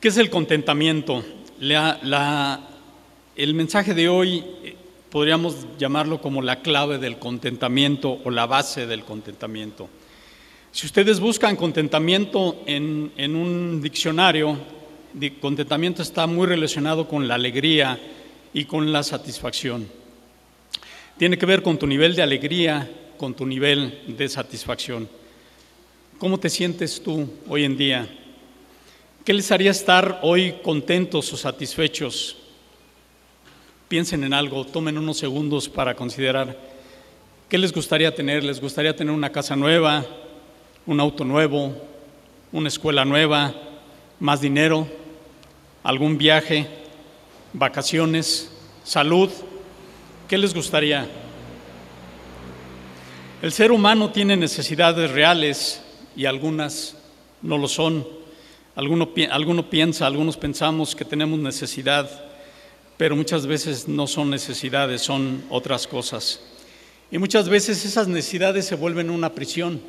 ¿Qué es el contentamiento? el mensaje de hoy eh, podríamos llamarlo como la clave del contentamiento o la base del contentamiento. Si ustedes buscan contentamiento en, en un diccionario, contentamiento está muy relacionado con la alegría y con la satisfacción. Tiene que ver con tu nivel de alegría, con tu nivel de satisfacción. ¿Cómo te sientes tú hoy en día? ¿Qué les haría estar hoy contentos o satisfechos? Piensen en algo, tomen unos segundos para considerar qué les gustaría tener. ¿Les gustaría tener una casa nueva, un auto nuevo, una escuela nueva, más dinero, algún viaje, vacaciones, salud? ¿Qué les gustaría? El ser humano tiene necesidades reales y algunas no lo son. Alguno, piensa, algunos pensamos que tenemos necesidad, pero muchas veces no son necesidades, son otras cosas. Y muchas veces esas necesidades se vuelven una prisión.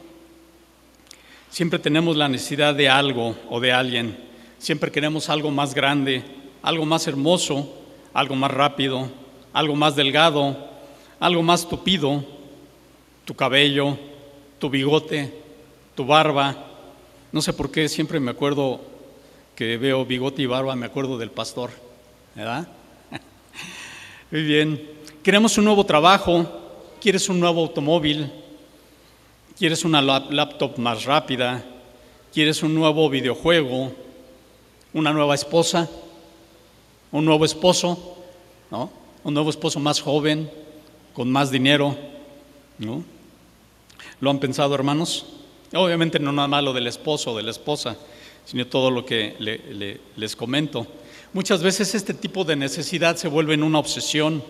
Siempre tenemos la necesidad de algo o de alguien. Siempre queremos algo más grande, algo más hermoso, algo más rápido, algo más delgado, algo más tupido, tu cabello, tu bigote, tu barba, no sé por qué siempre me acuerdo que veo bigote y barba, me acuerdo del pastor, ¿verdad? Muy bien. Queremos un nuevo trabajo, quieres un nuevo automóvil, quieres una laptop más rápida, quieres un nuevo videojuego, una nueva esposa, un nuevo esposo, ¿no? Un nuevo esposo más joven, con más dinero, ¿no? ¿Lo han pensado, hermanos? Obviamente no nada más del esposo o de la esposa, sino todo lo que les comento. Muchas veces este tipo de necesidad se vuelve en una obsesión,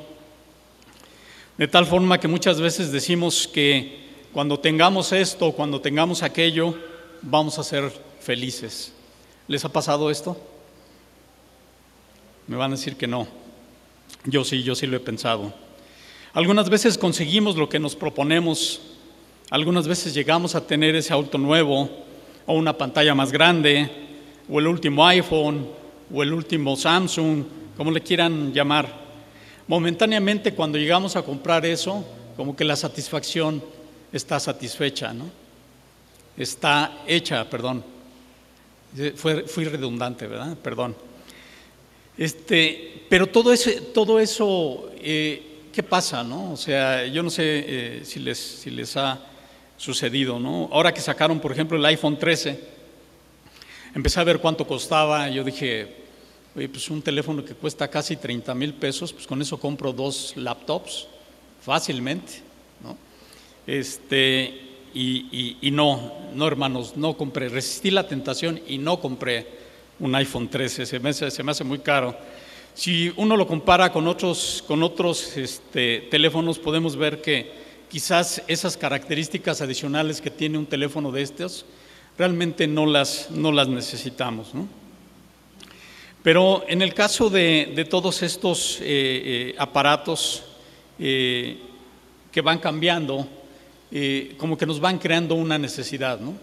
de tal forma que muchas veces decimos que cuando tengamos esto, cuando tengamos aquello, vamos a ser felices. ¿Les ha pasado esto? Me van a decir que no. Yo sí, yo sí lo he pensado. Algunas veces conseguimos lo que nos proponemos algunas veces llegamos a tener ese auto nuevo o una pantalla más grande o el último iPhone o el último Samsung, como le quieran llamar. Momentáneamente cuando llegamos a comprar eso, como que la satisfacción está satisfecha, ¿no? Está hecha, perdón. fui redundante, ¿verdad? Perdón. Este, pero todo, ese, todo eso, eh, ¿qué pasa, no? O sea, yo no sé eh, si, les, si les ha sucedido, ¿no? Ahora que sacaron, por ejemplo, el iPhone 13, empecé a ver cuánto costaba, yo dije, oye, pues un teléfono que cuesta casi 30 mil pesos, pues con eso compro dos laptops fácilmente, ¿no? Este, y, y, no, no hermanos, no compré, resistí la tentación y no compré un iPhone 13, se me se me hace muy caro. Si uno lo compara con otros, con otros este, teléfonos, podemos ver que quizás esas características adicionales que tiene un teléfono de estos, realmente no las, no las necesitamos. Pero en el caso de, todos estos eh, eh, aparatos eh, que van cambiando, como que nos van creando una necesidad, ¿no?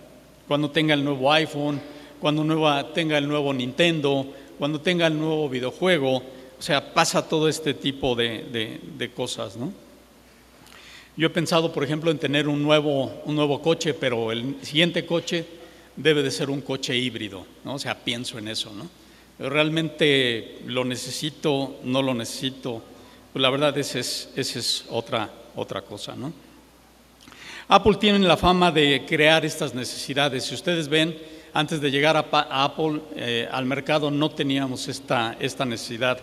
Cuando tenga el nuevo iPhone, cuando nueva, tenga el nuevo Nintendo, cuando tenga el nuevo videojuego, o sea, pasa todo este tipo de, de cosas, ¿no? Yo he pensado, por ejemplo, en tener un nuevo, un nuevo coche, pero el siguiente coche debe de ser un coche híbrido, ¿no? O sea, pienso en eso, ¿no? realmente lo necesito, no lo necesito. Pues la verdad, esa es, es otra, otra cosa, ¿no? Apple tiene la fama de crear estas necesidades. Si ustedes ven, antes de llegar a, Apple eh, al mercado no teníamos esta, esta necesidad.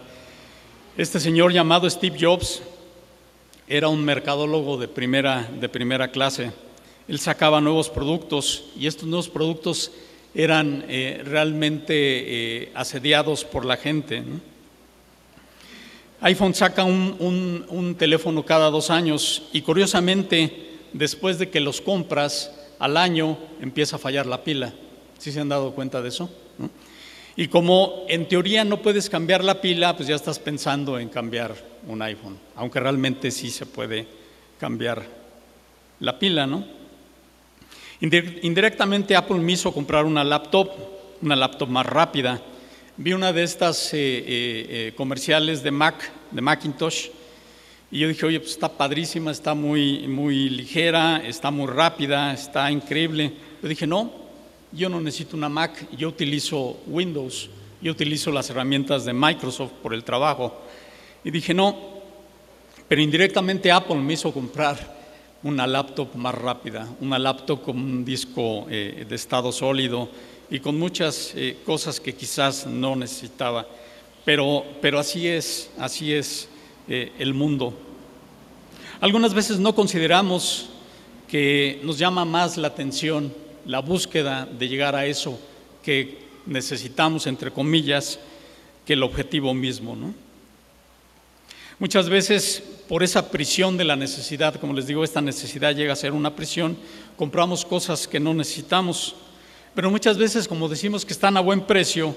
Este señor llamado Steve Jobs era un mercadólogo de primera, de primera clase. Él sacaba nuevos productos y estos nuevos productos eran eh, realmente eh, asediados por la gente. iPhone saca un, un, teléfono cada dos años y curiosamente después de que los compras al año empieza a fallar la pila. ¿Sí se han dado cuenta de eso? Y como en teoría no puedes cambiar la pila, pues ya estás pensando en cambiar un iPhone, aunque realmente sí se puede cambiar la pila, ¿no? Indirectamente Apple me hizo comprar una laptop, una laptop más rápida. vi una de estas comerciales de Mac, de Macintosh, y yo dije, oye, pues está padrísima, está muy, muy ligera, está muy rápida, está increíble. Yo dije, no, yo no necesito una Mac, yo utilizo Windows, yo utilizo las herramientas de Microsoft por el trabajo. Y dije, no, pero indirectamente Apple me hizo comprar una laptop más rápida, una laptop con un disco eh, de estado sólido y con muchas eh, cosas que quizás no necesitaba. Pero, pero así es, así es eh, el mundo. Algunas veces no consideramos que nos llama más la atención la búsqueda de llegar a eso que necesitamos, entre comillas, que el objetivo mismo. Muchas veces por esa prisión de la necesidad, como les digo, esta necesidad llega a ser una prisión, compramos cosas que no necesitamos, pero muchas veces, como decimos que están a buen precio,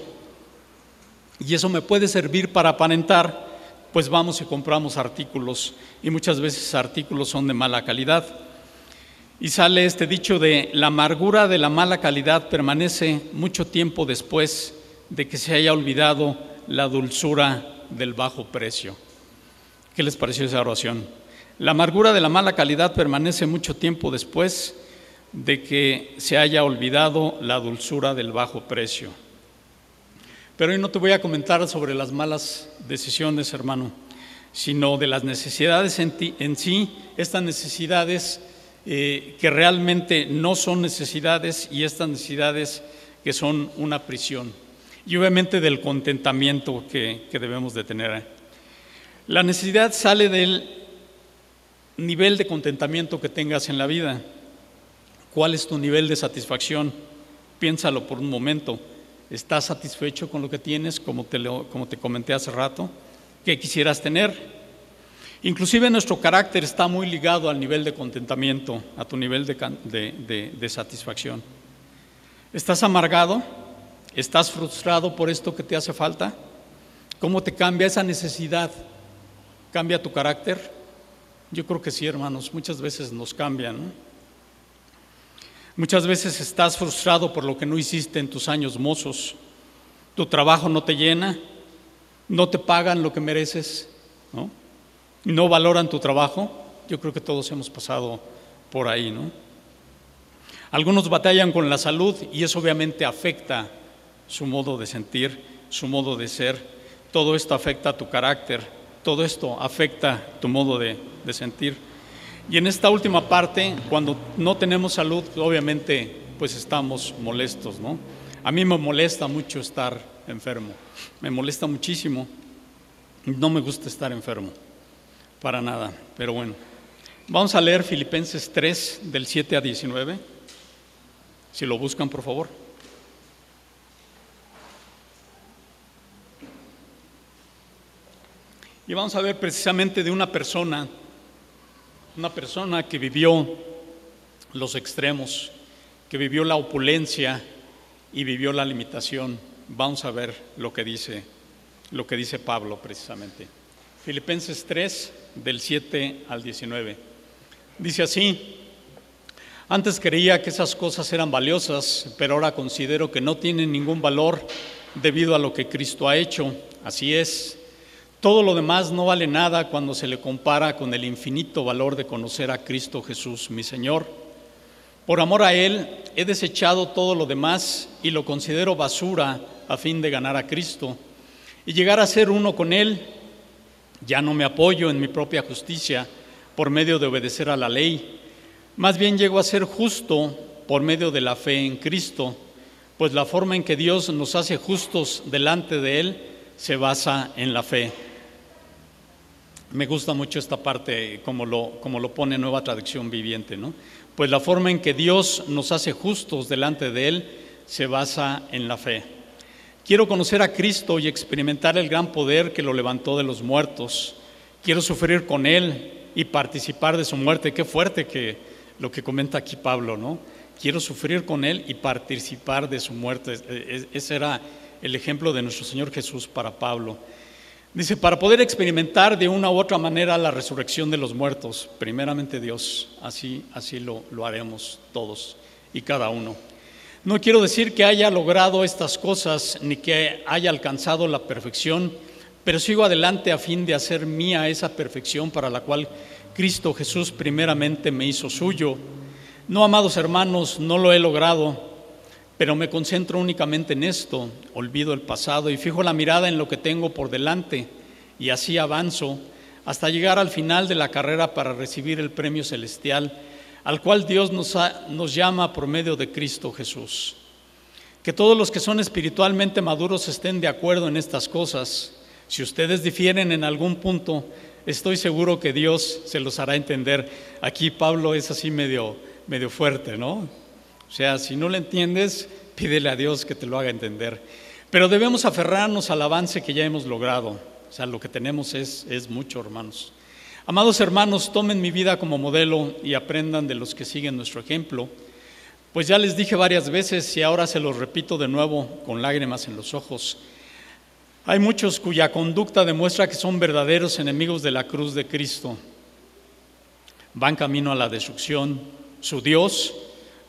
y eso me puede servir para aparentar, pues vamos y compramos artículos y muchas veces artículos son de mala calidad. Y sale este dicho de la amargura de la mala calidad permanece mucho tiempo después de que se haya olvidado la dulzura del bajo precio. ¿Qué les pareció esa oración? La amargura de la mala calidad permanece mucho tiempo después de que se haya olvidado la dulzura del bajo precio. Pero hoy no te voy a comentar sobre las malas decisiones, hermano, sino de las necesidades en, sí, estas necesidades eh, que realmente no son necesidades y estas necesidades que son una prisión. Y obviamente del contentamiento que, que debemos de tener. La necesidad sale del nivel de contentamiento que tengas en la vida. ¿Cuál es tu nivel de satisfacción? Piénsalo por un momento. ¿Estás satisfecho con lo que tienes, como te, como te comenté hace rato? ¿Qué quisieras tener? Inclusive nuestro carácter está muy ligado al nivel de contentamiento, a tu nivel de, satisfacción. ¿Estás amargado? ¿Estás frustrado por esto que te hace falta? ¿Cómo te cambia esa necesidad? ¿Cambia tu carácter? Yo creo que sí, hermanos, muchas veces nos cambian. Muchas veces estás frustrado por lo que no hiciste en tus años mozos. Tu trabajo no te llena, no te pagan lo que mereces, ¿no? No valoran tu trabajo. Yo creo que todos hemos pasado por ahí, ¿no? Algunos batallan con la salud y eso obviamente afecta su modo de sentir, su modo de ser. Todo esto afecta tu carácter, todo esto afecta tu modo de, de sentir. Y en esta última parte, cuando no tenemos salud, obviamente pues estamos molestos, ¿no? A mí me molesta mucho estar enfermo, me molesta muchísimo, no me gusta estar enfermo, para nada, pero bueno. Vamos a leer Filipenses 3 del 7 a 19, si lo buscan por favor. Y vamos a ver precisamente de una persona una persona que vivió los extremos, que vivió la opulencia y vivió la limitación. Vamos a ver lo que dice, lo que dice Pablo precisamente. Filipenses 3, del 7 al 19. Dice así, antes creía que esas cosas eran valiosas, pero ahora considero que no tienen ningún valor debido a lo que Cristo ha hecho. Así es, todo lo demás no vale nada cuando se le compara con el infinito valor de conocer a Cristo Jesús, mi Señor. Por amor a Él he desechado todo lo demás y lo considero basura a fin de ganar a Cristo y llegar a ser uno con Él. Ya no me apoyo en mi propia justicia por medio de obedecer a la ley, más bien llego a ser justo por medio de la fe en Cristo, pues la forma en que Dios nos hace justos delante de Él se basa en la fe. Me gusta mucho esta parte, como lo, como lo pone Nueva Traducción Viviente, ¿no? Pues la forma en que Dios nos hace justos delante de Él se basa en la fe. Quiero conocer a Cristo y experimentar el gran poder que lo levantó de los muertos. Quiero sufrir con Él y participar de su muerte. Qué fuerte que lo que comenta aquí Pablo, ¿no? Quiero sufrir con Él y participar de su muerte. Ese era el ejemplo de nuestro Señor Jesús para Pablo. Dice, para poder experimentar de una u otra manera la resurrección de los muertos, primeramente Dios, así, así lo, lo haremos todos y cada uno. No quiero decir que haya logrado estas cosas ni que haya alcanzado la perfección, pero sigo adelante a fin de hacer mía esa perfección para la cual Cristo Jesús primeramente me hizo suyo. No, amados hermanos, no lo he logrado, pero me concentro únicamente en esto, olvido el pasado y fijo la mirada en lo que tengo por delante y así avanzo hasta llegar al final de la carrera para recibir el premio celestial al cual Dios nos, nos llama por medio de Cristo Jesús. Que todos los que son espiritualmente maduros estén de acuerdo en estas cosas. Si ustedes difieren en algún punto, estoy seguro que Dios se los hará entender. Aquí Pablo es así medio, medio fuerte, ¿no? O sea, si no lo entiendes, pídele a Dios que te lo haga entender. Pero debemos aferrarnos al avance que ya hemos logrado. O sea, lo que tenemos es, es mucho, hermanos. Amados hermanos, tomen mi vida como modelo y aprendan de los que siguen nuestro ejemplo. Pues ya les dije varias veces y ahora se los repito de nuevo con lágrimas en los ojos. Hay muchos cuya conducta demuestra que son verdaderos enemigos de la cruz de Cristo. Van camino a la destrucción. Su Dios,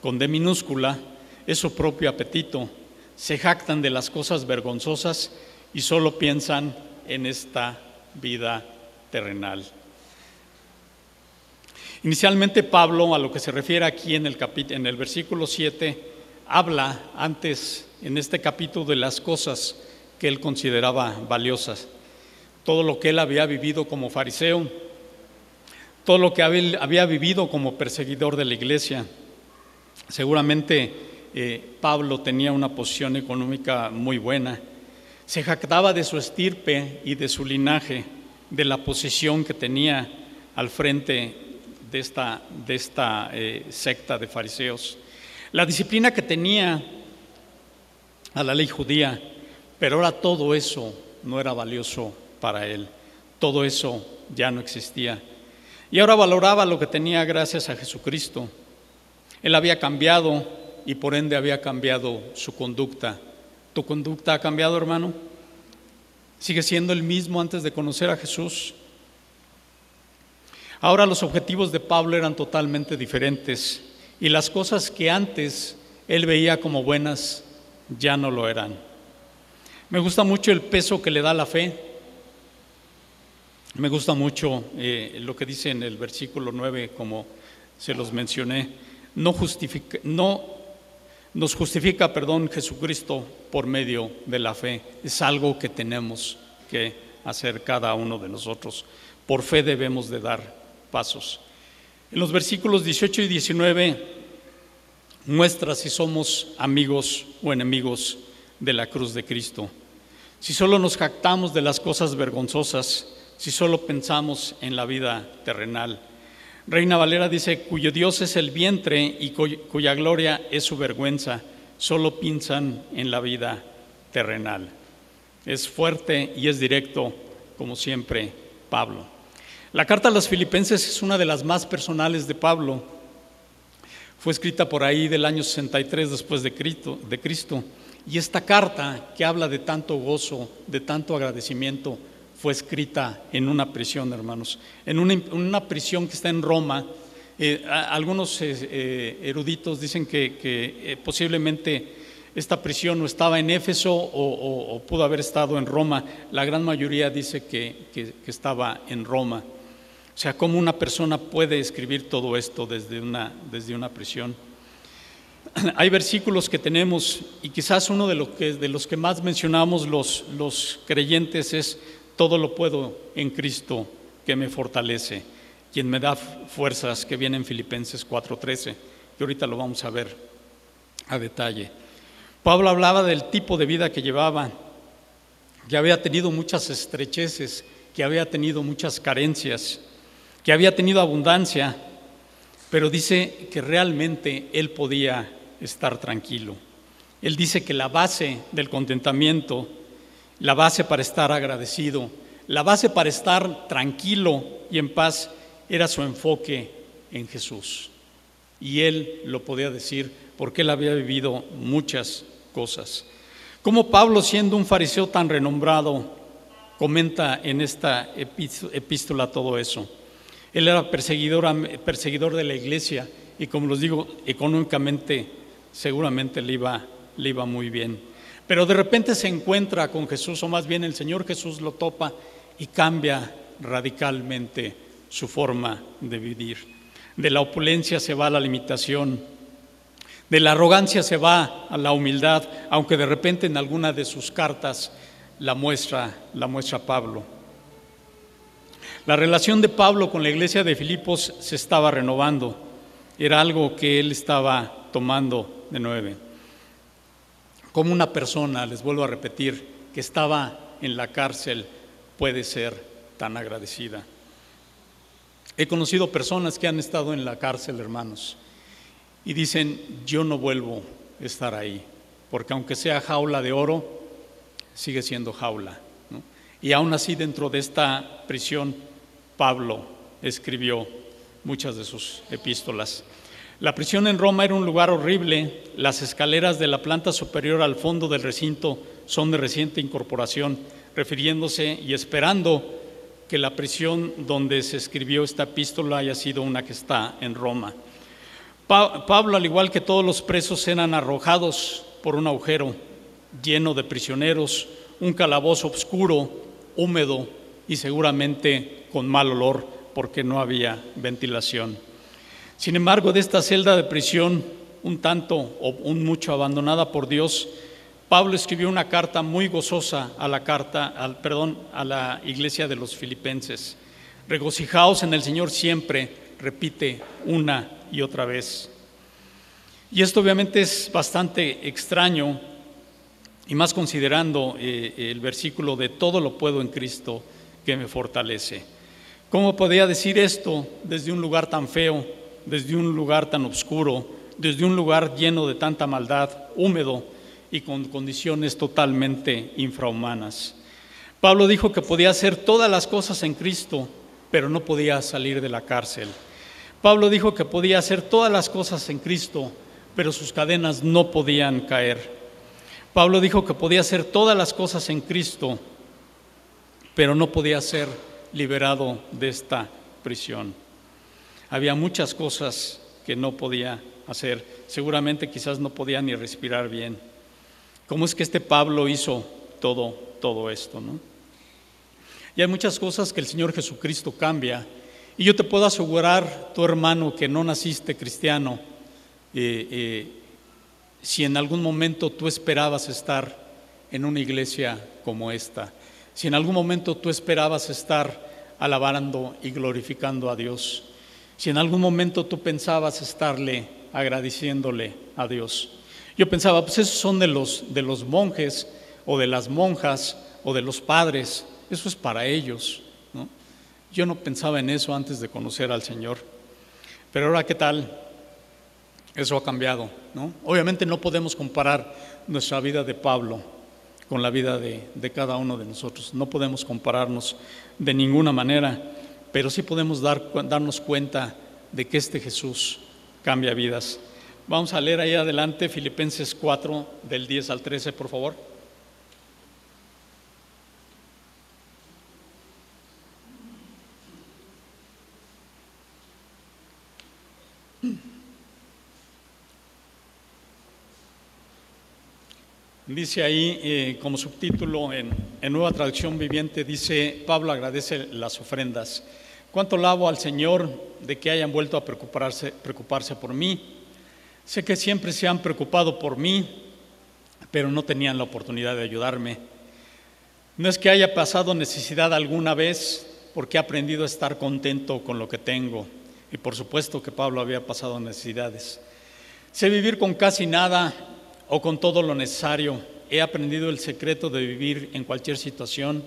con D minúscula, es su propio apetito. Se jactan de las cosas vergonzosas y solo piensan en esta vida terrenal. Inicialmente Pablo, a lo que se refiere aquí en el, en el versículo 7, habla antes en este capítulo de las cosas que él consideraba valiosas. Todo lo que él había vivido como fariseo, todo lo que había vivido como perseguidor de la iglesia. Seguramente eh, Pablo tenía una posición económica muy buena. Se jactaba de su estirpe y de su linaje, de la posición que tenía al frente de esta, de esta eh, secta de fariseos. La disciplina que tenía a la ley judía pero ahora todo eso no era valioso para él, todo eso ya no existía. Y ahora valoraba lo que tenía gracias a Jesucristo. Él había cambiado y por ende había cambiado su conducta. ¿Tu conducta ha cambiado, hermano? ¿Sigue siendo el mismo antes de conocer a Jesús? Ahora los objetivos de Pablo eran totalmente diferentes y las cosas que antes él veía como buenas ya no lo eran. Me gusta mucho el peso que le da la fe. Me gusta mucho eh, lo que dice en el versículo 9, como se los mencioné. No, justifica, no nos justifica, perdón, Jesucristo por medio de la fe. Es algo que tenemos que hacer cada uno de nosotros. Por fe debemos de dar pasos. En los versículos 18 y 19 muestra si somos amigos o enemigos de la cruz de Cristo. Si solo nos jactamos de las cosas vergonzosas, si solo pensamos en la vida terrenal. Reina Valera dice, cuyo Dios es el vientre y cuya gloria es su vergüenza, solo piensan en la vida terrenal. Es fuerte y es directo, como siempre, Pablo. La carta a los filipenses es una de las más personales de Pablo. Fue escrita por ahí del año 63 después de Cristo. De Cristo y esta carta que habla de tanto gozo, de tanto agradecimiento, fue escrita en una prisión, hermanos, en una, prisión que está en Roma. Eh, algunos eh, eh, eruditos dicen que, posiblemente esta prisión no estaba en Éfeso o, pudo haber estado en Roma. La gran mayoría dice que, que estaba en Roma. O sea, ¿cómo una persona puede escribir todo esto desde una, desde una prisión? hay versículos que tenemos y quizás uno de, los que más mencionamos los, los creyentes es, todo lo puedo en Cristo que me fortalece, quien me da fuerzas, que viene en Filipenses 4:13, y ahorita lo vamos a ver a detalle. Pablo hablaba del tipo de vida que llevaba, que había tenido muchas estrecheces, que había tenido muchas carencias, que había tenido abundancia, pero dice que realmente él podía estar tranquilo. Él dice que la base del contentamiento, la base para estar agradecido, la base para estar tranquilo y en paz era su enfoque en Jesús. Y él lo podía decir porque él había vivido muchas cosas. Como Pablo, siendo un fariseo tan renombrado, comenta en esta epístola todo eso. Él era perseguidor, perseguidor de la iglesia y como les digo, económicamente seguramente le iba, le iba muy bien. Pero de repente se encuentra con Jesús, o más bien el Señor Jesús lo topa y cambia radicalmente su forma de vivir. De la opulencia se va a la limitación, de la arrogancia se va a la humildad, aunque de repente en alguna de sus cartas la muestra, la muestra Pablo. La relación de Pablo con la iglesia de Filipos se estaba renovando, era algo que él estaba tomando de nueve. Como una persona, les vuelvo a repetir, que estaba en la cárcel puede ser tan agradecida. He conocido personas que han estado en la cárcel, hermanos, y dicen, yo no vuelvo a estar ahí, porque aunque sea jaula de oro, sigue siendo jaula. Y aún así dentro de esta prisión, Pablo escribió muchas de sus epístolas. La prisión en Roma era un lugar horrible, las escaleras de la planta superior al fondo del recinto son de reciente incorporación, refiriéndose y esperando que la prisión donde se escribió esta epístola haya sido una que está en Roma. Pablo, al igual que todos los presos, eran arrojados por un agujero lleno de prisioneros, un calabozo oscuro, húmedo y seguramente con mal olor porque no había ventilación. Sin embargo, de esta celda de prisión, un tanto o un mucho abandonada por Dios, Pablo escribió una carta muy gozosa a la carta, al, perdón, a la iglesia de los filipenses. Regocijaos en el Señor siempre, repite una y otra vez. Y esto obviamente es bastante extraño, y más considerando eh, el versículo de todo lo puedo en Cristo que me fortalece. ¿Cómo podía decir esto desde un lugar tan feo? desde un lugar tan oscuro, desde un lugar lleno de tanta maldad, húmedo y con condiciones totalmente infrahumanas. Pablo dijo que podía hacer todas las cosas en Cristo, pero no podía salir de la cárcel. Pablo dijo que podía hacer todas las cosas en Cristo, pero sus cadenas no podían caer. Pablo dijo que podía hacer todas las cosas en Cristo, pero no podía ser liberado de esta prisión. Había muchas cosas que no podía hacer. Seguramente quizás no podía ni respirar bien. ¿Cómo es que este Pablo hizo todo, todo esto? ¿no? Y hay muchas cosas que el Señor Jesucristo cambia. Y yo te puedo asegurar, tu hermano, que no naciste cristiano, eh, eh, si en algún momento tú esperabas estar en una iglesia como esta, si en algún momento tú esperabas estar alabando y glorificando a Dios, si en algún momento tú pensabas estarle agradeciéndole a Dios. Yo pensaba, pues esos son de los, de los monjes o de las monjas o de los padres, eso es para ellos. ¿no? Yo no pensaba en eso antes de conocer al Señor. Pero ahora, ¿qué tal? Eso ha cambiado. ¿no? Obviamente no podemos comparar nuestra vida de Pablo con la vida de, cada uno de nosotros. No podemos compararnos de ninguna manera pero sí podemos dar, darnos cuenta de que este Jesús cambia vidas. Vamos a leer ahí adelante Filipenses 4 del 10 al 13, por favor. Dice ahí eh, como subtítulo en, Nueva Traducción Viviente, dice, Pablo agradece las ofrendas. ¿Cuánto lavo al Señor de que hayan vuelto a preocuparse, preocuparse por mí? Sé que siempre se han preocupado por mí, pero no tenían la oportunidad de ayudarme. No es que haya pasado necesidad alguna vez, porque he aprendido a estar contento con lo que tengo. Y por supuesto que Pablo había pasado necesidades. Sé vivir con casi nada o con todo lo necesario. He aprendido el secreto de vivir en cualquier situación,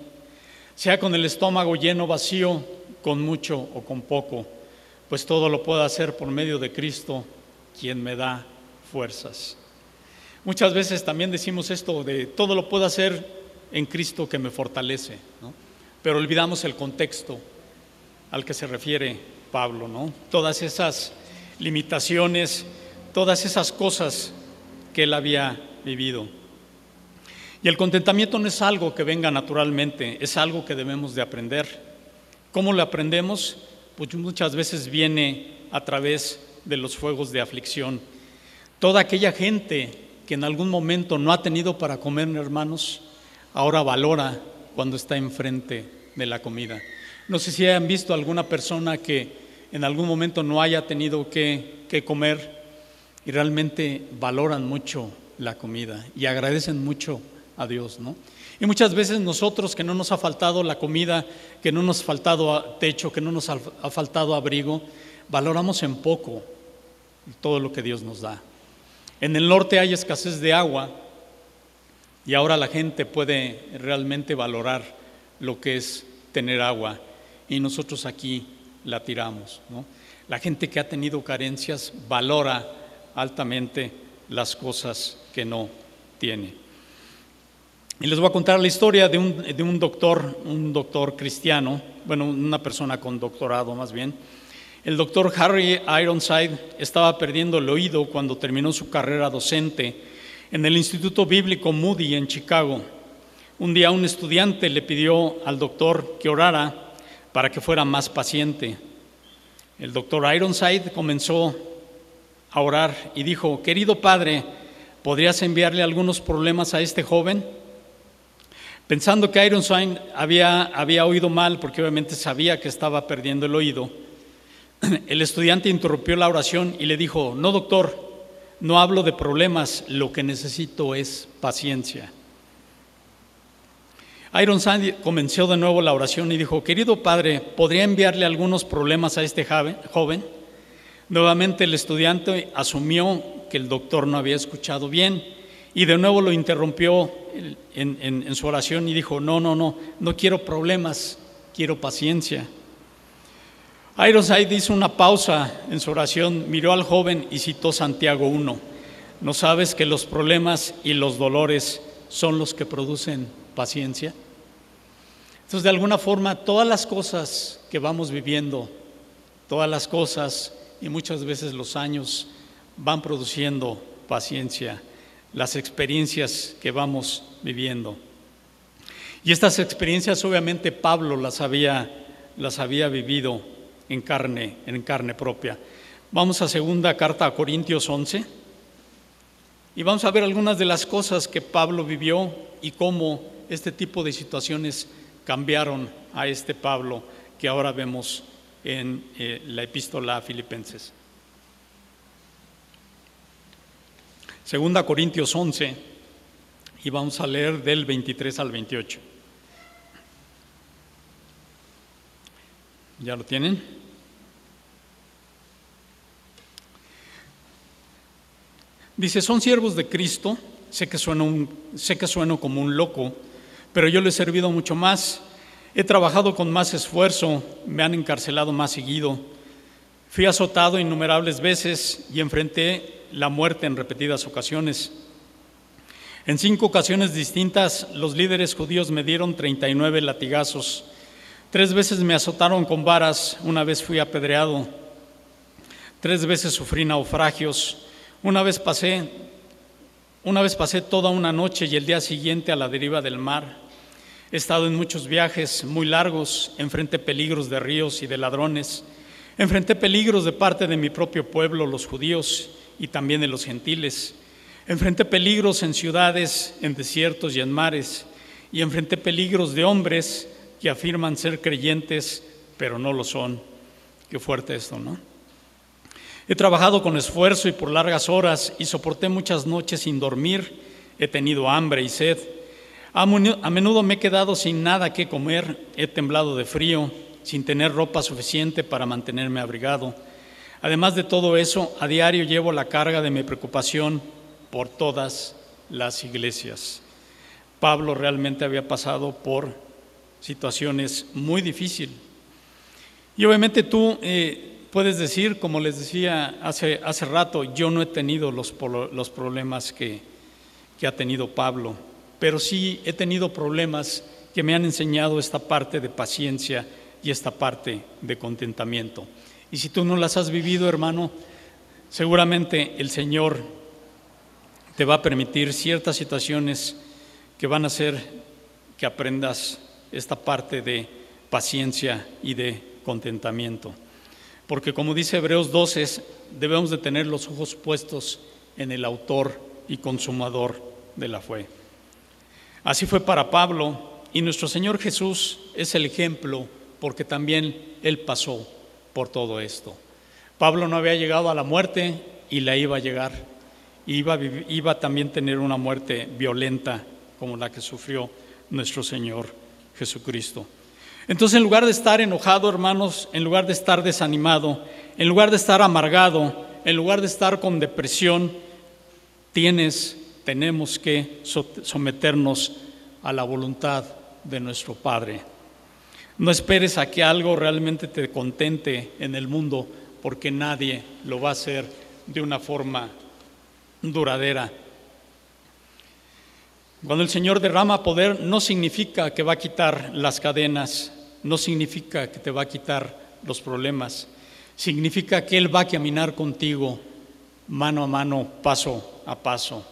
sea con el estómago lleno, vacío, con mucho o con poco, pues todo lo puedo hacer por medio de Cristo, quien me da fuerzas. Muchas veces también decimos esto de todo lo puedo hacer en Cristo que me fortalece, pero olvidamos el contexto al que se refiere Pablo, ¿no? Todas esas limitaciones, todas esas cosas que él había vivido. Y el contentamiento no es algo que venga naturalmente, es algo que debemos de aprender. ¿Cómo lo aprendemos? Pues muchas veces viene a través de los fuegos de aflicción. Toda aquella gente que en algún momento no ha tenido para comer, hermanos, ahora valora cuando está enfrente de la comida. No sé si hayan visto alguna persona que en algún momento no haya tenido que, que comer y realmente valoran mucho la comida y agradecen mucho a Dios, ¿no? Y muchas veces nosotros que no nos ha faltado la comida, que no nos ha faltado techo, que no nos ha faltado abrigo, valoramos en poco todo lo que Dios nos da. En el norte hay escasez de agua y ahora la gente puede realmente valorar lo que es tener agua y nosotros aquí la tiramos. La gente que ha tenido carencias valora altamente las cosas que no tiene. Y les voy a contar la historia de un, de un doctor, un doctor cristiano, bueno, una persona con doctorado más bien. El doctor Harry Ironside estaba perdiendo el oído cuando terminó su carrera docente en el Instituto Bíblico Moody en Chicago. Un día un estudiante le pidió al doctor que orara para que fuera más paciente. El doctor Ironside comenzó a orar y dijo, querido padre, ¿podrías enviarle algunos problemas a este joven? Pensando que Ironside había, había oído mal, porque obviamente sabía que estaba perdiendo el oído, el estudiante interrumpió la oración y le dijo, no doctor, no hablo de problemas, lo que necesito es paciencia. Ironside comenzó de nuevo la oración y dijo, querido padre, ¿podría enviarle algunos problemas a este joven? Nuevamente el estudiante asumió que el doctor no había escuchado bien y de nuevo lo interrumpió en, su oración y dijo, no, no, no, no quiero problemas, quiero paciencia. Ironside hizo una pausa en su oración, miró al joven y citó Santiago 1. ¿No sabes que los problemas y los dolores son los que producen paciencia? Entonces, de alguna forma, todas las cosas que vamos viviendo, todas las cosas y muchas veces los años van produciendo paciencia las experiencias que vamos viviendo. Y estas experiencias obviamente Pablo las había, las había vivido en carne, en carne propia. Vamos a segunda carta a Corintios 11 y vamos a ver algunas de las cosas que Pablo vivió y cómo este tipo de situaciones cambiaron a este Pablo que ahora vemos en eh, la epístola a Filipenses. Segunda Corintios 11, y vamos a leer del 23 al 28. ¿Ya lo tienen? Dice, son siervos de Cristo, sé que, sueno sé que sueno como un loco, pero yo le he servido mucho más, he trabajado con más esfuerzo, me han encarcelado más seguido, fui azotado innumerables veces y enfrenté la muerte en repetidas ocasiones. En cinco ocasiones distintas, los líderes judíos me dieron 39 latigazos. Tres veces me azotaron con varas, una vez fui apedreado. Tres veces sufrí naufragios. Una vez pasé, una vez pasé toda una noche y el día siguiente a la deriva del mar. He estado en muchos viajes muy largos, enfrenté peligros de ríos y de ladrones. Enfrenté peligros de parte de mi propio pueblo, los judíos, y también de los gentiles. Enfrenté peligros en ciudades, en desiertos y en mares, y enfrenté peligros de hombres que afirman ser creyentes, pero no lo son. Qué fuerte esto, ¿no? He trabajado con esfuerzo y por largas horas y soporté muchas noches sin dormir. He tenido hambre y sed. A menudo me he quedado sin nada que comer. He temblado de frío, sin tener ropa suficiente para mantenerme abrigado. Además de todo eso, a diario llevo la carga de mi preocupación por todas las iglesias. Pablo realmente había pasado por situaciones muy difíciles. Y obviamente tú eh, puedes decir, como les decía hace, hace rato, yo no he tenido los, los problemas que, que ha tenido Pablo, pero sí he tenido problemas que me han enseñado esta parte de paciencia y esta parte de contentamiento. Y si tú no las has vivido, hermano, seguramente el Señor te va a permitir ciertas situaciones que van a hacer que aprendas esta parte de paciencia y de contentamiento. Porque como dice Hebreos 12, debemos de tener los ojos puestos en el autor y consumador de la fe. Así fue para Pablo y nuestro Señor Jesús es el ejemplo porque también Él pasó por todo esto. Pablo no había llegado a la muerte y la iba a llegar. Iba, iba también a tener una muerte violenta como la que sufrió nuestro Señor Jesucristo. Entonces, en lugar de estar enojado, hermanos, en lugar de estar desanimado, en lugar de estar amargado, en lugar de estar con depresión, tienes, tenemos que someternos a la voluntad de nuestro Padre. No esperes a que algo realmente te contente en el mundo, porque nadie lo va a hacer de una forma duradera. Cuando el Señor derrama poder, no significa que va a quitar las cadenas, no significa que te va a quitar los problemas, significa que Él va a caminar contigo mano a mano, paso a paso.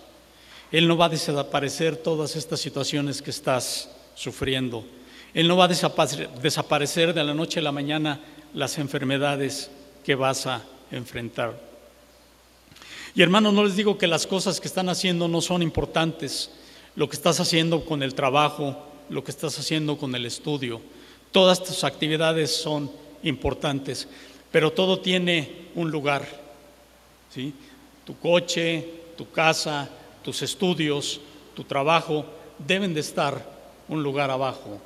Él no va a desaparecer todas estas situaciones que estás sufriendo. Él no va a desaparecer de la noche a la mañana las enfermedades que vas a enfrentar. Y hermanos, no les digo que las cosas que están haciendo no son importantes lo que estás haciendo con el trabajo, lo que estás haciendo con el estudio. Todas tus actividades son importantes, pero todo tiene un lugar. ¿sí? Tu coche, tu casa, tus estudios, tu trabajo deben de estar un lugar abajo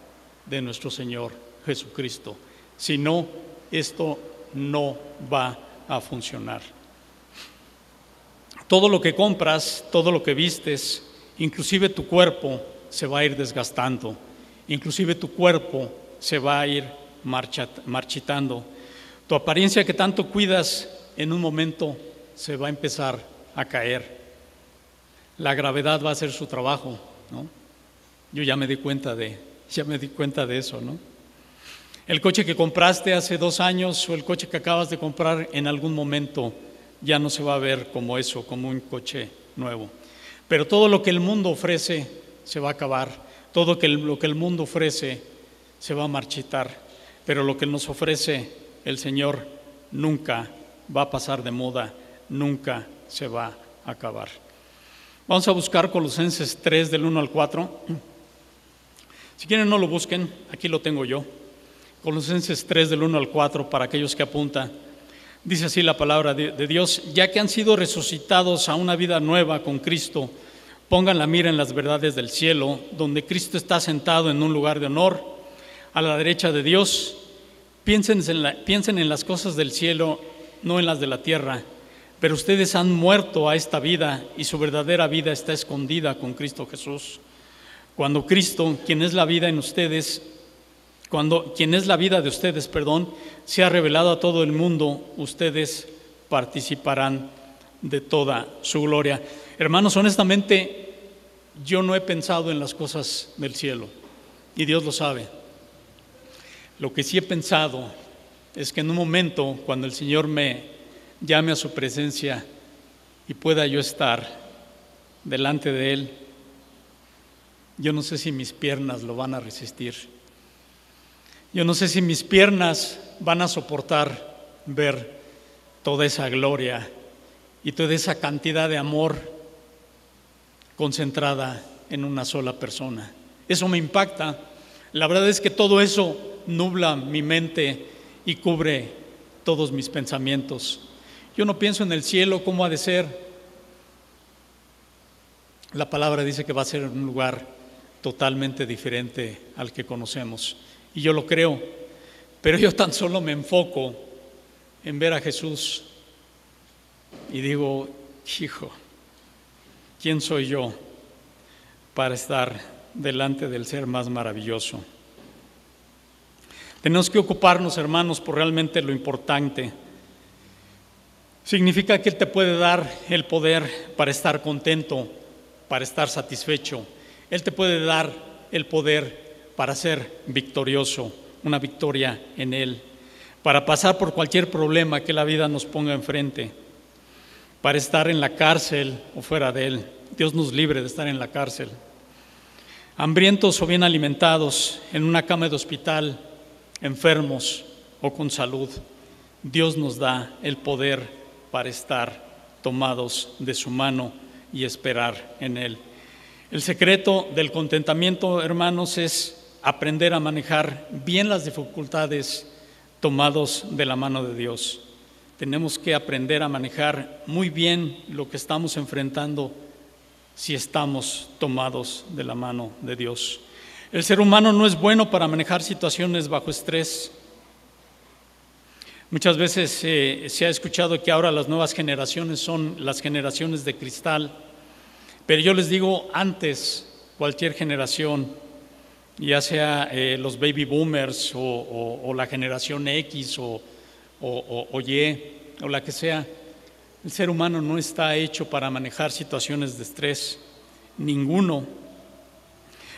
de nuestro Señor Jesucristo. Si no, esto no va a funcionar. Todo lo que compras, todo lo que vistes, Inclusive tu cuerpo se va a ir desgastando, inclusive tu cuerpo se va a ir marchitando. Tu apariencia que tanto cuidas en un momento se va a empezar a caer. La gravedad va a hacer su trabajo, ¿no? Yo ya me di cuenta de, ya me di cuenta de eso, ¿no? El coche que compraste hace dos años o el coche que acabas de comprar en algún momento ya no se va a ver como eso, como un coche nuevo. Pero todo lo que el mundo ofrece se va a acabar, todo lo que el mundo ofrece se va a marchitar, pero lo que nos ofrece el Señor nunca va a pasar de moda, nunca se va a acabar. Vamos a buscar Colosenses 3 del 1 al 4. Si quieren no lo busquen, aquí lo tengo yo. Colosenses 3 del 1 al 4 para aquellos que apuntan. Dice así la palabra de, Dios, ya que han sido resucitados a una vida nueva con Cristo, pongan la mira en las verdades del cielo, donde Cristo está sentado en un lugar de honor, a la derecha de Dios. Piensen en, piensen en las cosas del cielo, no en las de la tierra. Pero ustedes han muerto a esta vida y su verdadera vida está escondida con Cristo Jesús. Cuando Cristo, quien es la vida en ustedes, cuando quien es la vida de ustedes, perdón, se ha revelado a todo el mundo, ustedes participarán de toda su gloria. Hermanos, honestamente, yo no he pensado en las cosas del cielo y Dios lo sabe. Lo que sí he pensado es que en un momento, cuando el Señor me llame a su presencia y pueda yo estar delante de Él, yo no sé si mis piernas lo van a resistir. Yo no sé si mis piernas van a soportar ver toda esa gloria y toda esa cantidad de amor concentrada en una sola persona. Eso me impacta. La verdad es que todo eso nubla mi mente y cubre todos mis pensamientos. Yo no pienso en el cielo, cómo ha de ser. La palabra dice que va a ser un lugar totalmente diferente al que conocemos y yo lo creo, pero yo tan solo me enfoco en ver a Jesús y digo, hijo, ¿quién soy yo para estar delante del ser más maravilloso? Tenemos que ocuparnos, hermanos, por realmente lo importante. Significa que Él te puede dar el poder para estar contento, para estar satisfecho. Él te puede dar el poder para ser victorioso, una victoria en Él, para pasar por cualquier problema que la vida nos ponga enfrente, para estar en la cárcel o fuera de Él. Dios nos libre de estar en la cárcel. Hambrientos o bien alimentados, en una cama de hospital, enfermos o con salud, Dios nos da el poder para estar tomados de su mano y esperar en Él. El secreto del contentamiento, hermanos, es aprender a manejar bien las dificultades tomados de la mano de Dios. Tenemos que aprender a manejar muy bien lo que estamos enfrentando si estamos tomados de la mano de Dios. El ser humano no es bueno para manejar situaciones bajo estrés. Muchas veces eh, se ha escuchado que ahora las nuevas generaciones son las generaciones de cristal, pero yo les digo antes, cualquier generación, ya sea eh, los baby boomers o, la generación X o, o Y o la que sea, el ser humano no está hecho para manejar situaciones de estrés, ninguno.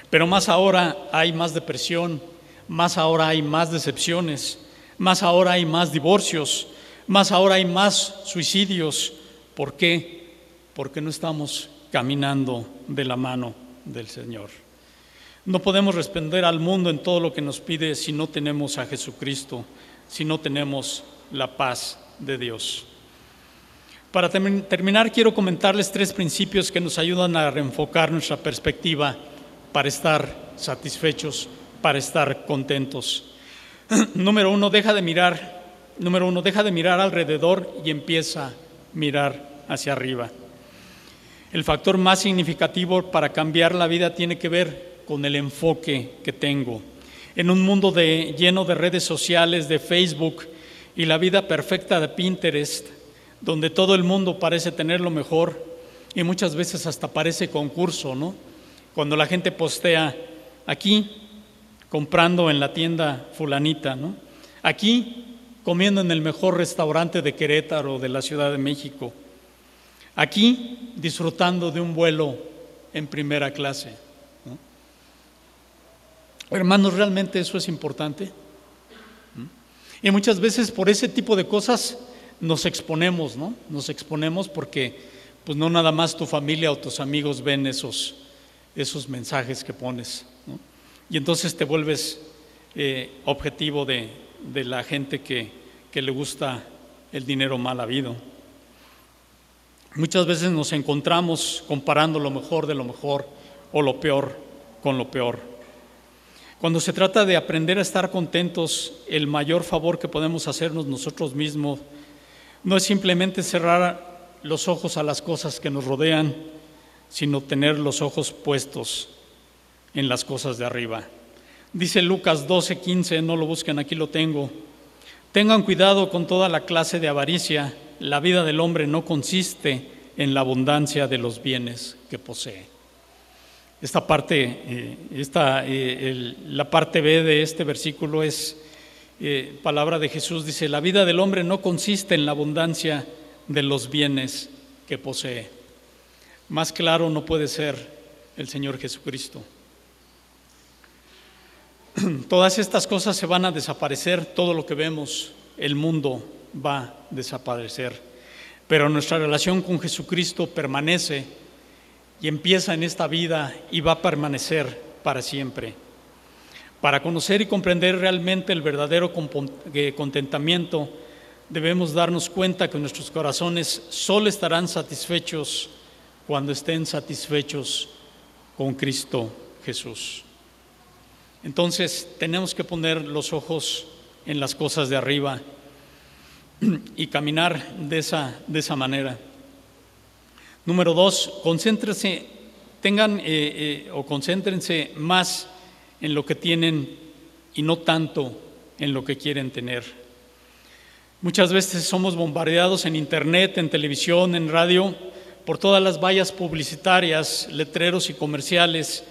Pero más ahora hay más depresión, más ahora hay más decepciones, más ahora hay más divorcios, más ahora hay más suicidios. ¿Por qué? Porque no estamos número uno, deja de mirar, número uno, deja de mirar alrededor y empieza a mirar hacia arriba. El factor más significativo para cambiar la vida tiene que ver con el enfoque que tengo. En un mundo lleno de redes sociales, de Facebook y la vida perfecta de Pinterest, donde todo el mundo parece tener lo mejor y muchas veces hasta parece concurso, ¿no? Cuando la gente postea aquí comprando en la tienda fulanita, ¿no? Aquí comiendo en el mejor restaurante de Querétaro de la Ciudad de México. Aquí disfrutando de un vuelo en primera clase. Hermanos, ¿realmente eso es importante? ¿Mm? Y muchas veces por ese tipo de cosas nos exponemos, ¿no? Nos exponemos porque pues no nada más tu familia o tus amigos ven esos, esos mensajes que pones. Y entonces te vuelves eh, objetivo de, la gente que, que, le gusta el dinero mal habido. Muchas veces nos encontramos comparando lo mejor de lo mejor o lo peor con lo peor. Cuando se trata de aprender a estar contentos, el mayor favor que podemos hacernos nosotros mismos no es simplemente cerrar los ojos a las cosas que nos rodean, sino tener los ojos puestos en las cosas de arriba. Dice Lucas 12, 15, no lo busquen, aquí lo tengo. Tengan cuidado con toda la clase de avaricia. La vida del hombre no consiste en la abundancia de los bienes que posee. Esta parte, eh, esta, eh, la parte B de este versículo es eh, palabra de Jesús. Dice, la vida del hombre no consiste en la abundancia de los bienes que posee. Más claro no puede ser el Señor Jesucristo. Todas estas cosas se van a desaparecer, todo lo que vemos, el mundo va a desaparecer, pero nuestra relación con Jesucristo permanece y empieza en esta vida y va a permanecer para siempre. Para conocer y comprender realmente el verdadero eh, contentamiento, debemos darnos cuenta que nuestros corazones solo estarán satisfechos cuando estén satisfechos con Cristo Jesús. Entonces tenemos que poner los ojos en las cosas de arriba y caminar de esa, de esa manera. Número dos, concéntrense, tengan eh, eh, o concéntrense más en lo que tienen y no tanto en lo que quieren tener. Muchas veces somos bombardeados en internet, en televisión, en radio por todas las vallas publicitarias, letreros y comerciales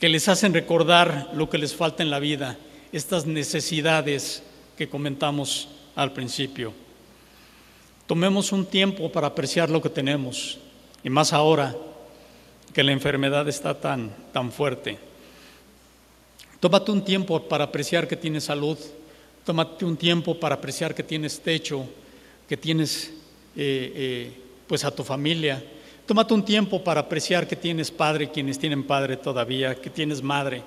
que les hacen recordar lo que les falta en la vida, estas necesidades que comentamos al principio. Tomemos un tiempo para apreciar lo que tenemos, y más ahora que la enfermedad está tan, tan fuerte. Tómate un tiempo para apreciar que tienes salud, tómate un tiempo para apreciar que tienes techo, que tienes eh, eh, pues a tu familia. Tómate un tiempo para apreciar que tienes padre, quienes tienen padre todavía, que tienes madre,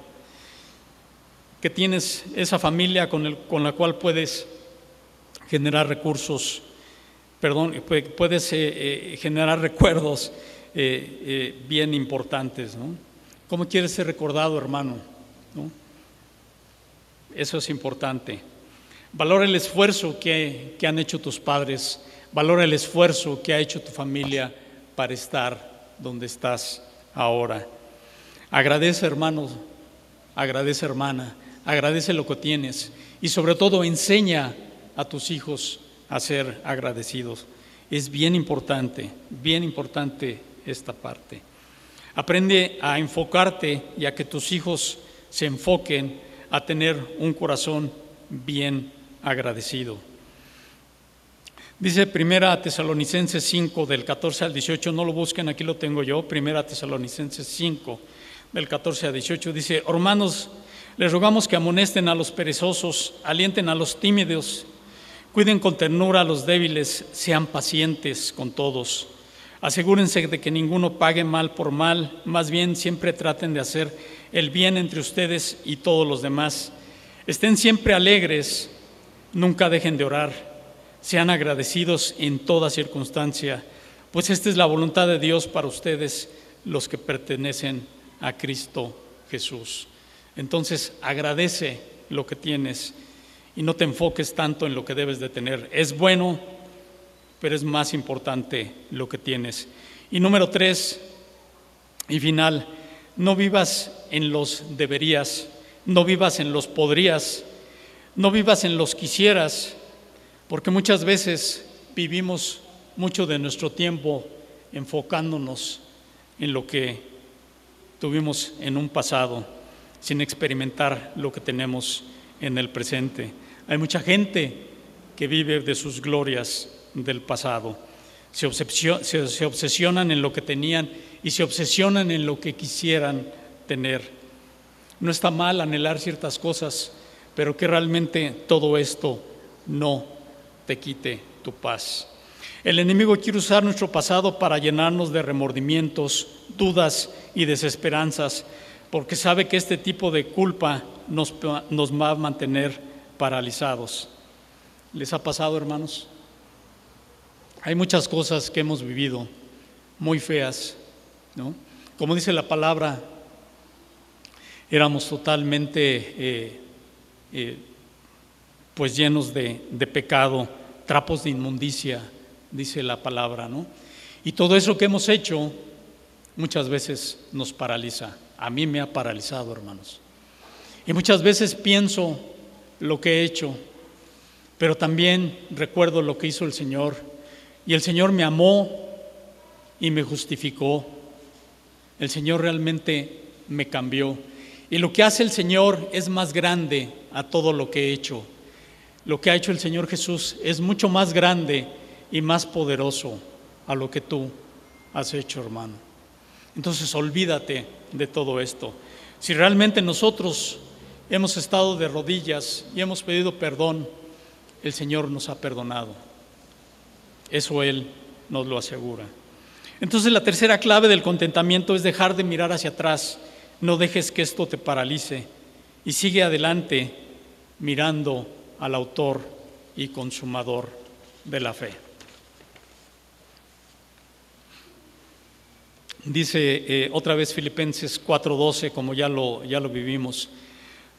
que tienes esa familia con, el, con la cual puedes generar recursos perdón, puedes eh, generar recuerdos bien importantes. ¿no? ¿Cómo quieres ser recordado, hermano? ¿No? Eso es importante. Valora el esfuerzo que, que han hecho tus padres, valora el esfuerzo que ha hecho tu familia para estar donde estás ahora. Agradece, hermano, agradece, hermana, agradece lo que tienes y sobre todo enseña a tus hijos a ser agradecidos. Es bien importante, bien importante esta parte. Aprende a enfocarte y a que tus hijos se enfoquen a tener un corazón bien agradecido. Dice Primera Tesalonicenses 5 del 14 al 18, no lo busquen, aquí lo tengo yo, Primera Tesalonicenses 5 del 14 al 18, dice, hermanos, les rogamos que amonesten a los perezosos, alienten a los tímidos, cuiden con ternura a los débiles, sean pacientes con todos. Asegúrense de que ninguno pague mal por mal, más bien siempre traten de hacer el bien entre ustedes y todos los demás. Estén siempre alegres, nunca dejen de orar sean agradecidos en toda circunstancia, pues esta es la voluntad de Dios para ustedes, los que pertenecen a Cristo Jesús. Entonces, agradece lo que tienes y no te enfoques tanto en lo que debes de tener. Es bueno, pero es más importante lo que tienes. Y número tres, y final, no vivas en los deberías, no vivas en los podrías, no vivas en los quisieras, porque muchas veces vivimos mucho de nuestro tiempo enfocándonos en lo que tuvimos en un pasado, sin experimentar lo que tenemos en el presente. Hay mucha gente que vive de sus glorias del pasado. Se, obsesionan en lo que tenían y se obsesionan en lo que quisieran tener. No está mal anhelar ciertas cosas, pero que realmente todo esto no te quite tu paz. El enemigo quiere usar nuestro pasado para llenarnos de remordimientos, dudas y desesperanzas, porque sabe que este tipo de culpa nos, nos va a mantener paralizados. ¿Les ha pasado, hermanos? Hay muchas cosas que hemos vivido muy feas, ¿no? Como dice la palabra, éramos totalmente eh, eh, pues llenos de, pecado, trapos de inmundicia, dice la palabra, ¿no? Y todo eso que hemos hecho muchas veces nos paraliza. A mí me ha paralizado, hermanos. Y muchas veces pienso lo que he hecho, pero también recuerdo lo que hizo el Señor. Y el Señor me amó y me justificó. El Señor realmente me cambió. Y lo que hace el Señor es más grande a todo lo que he hecho lo que ha hecho el Señor Jesús es mucho más grande y más poderoso a lo que tú has hecho, hermano. Entonces olvídate de todo esto. Si realmente nosotros hemos estado de rodillas y hemos pedido perdón, el Señor nos ha perdonado. Eso Él nos lo asegura. Entonces la tercera clave del contentamiento es dejar de mirar hacia atrás. No dejes que esto te paralice y sigue adelante mirando al autor y consumador de la fe. Dice eh, otra vez Filipenses 4:12, como ya lo, ya lo vivimos,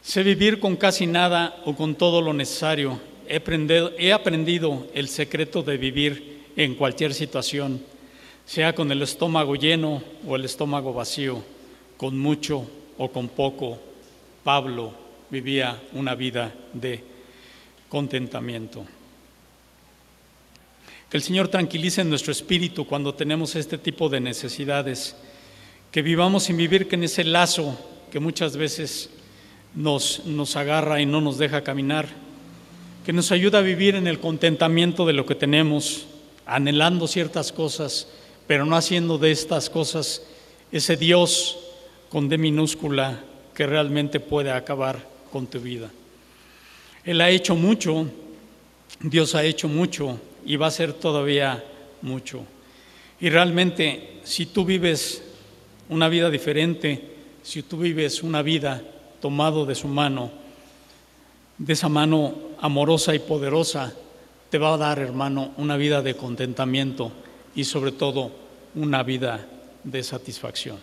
sé vivir con casi nada o con todo lo necesario. He aprendido, he aprendido el secreto de vivir en cualquier situación, sea con el estómago lleno o el estómago vacío, con mucho o con poco. Pablo vivía una vida de contentamiento. Que el Señor tranquilice nuestro espíritu cuando tenemos este tipo de necesidades, que vivamos sin vivir que en ese lazo que muchas veces nos, nos agarra y no nos deja caminar, que nos ayuda a vivir en el contentamiento de lo que tenemos, anhelando ciertas cosas, pero no haciendo de estas cosas ese Dios con D minúscula que realmente puede acabar con tu vida. Él ha hecho mucho, Dios ha hecho mucho y va a hacer todavía mucho. Y realmente, si tú vives una vida diferente, si tú vives una vida tomado de su mano, de esa mano amorosa y poderosa, te va a dar, hermano, una vida de contentamiento y sobre todo una vida de satisfacción.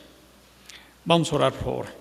Vamos a orar, por favor.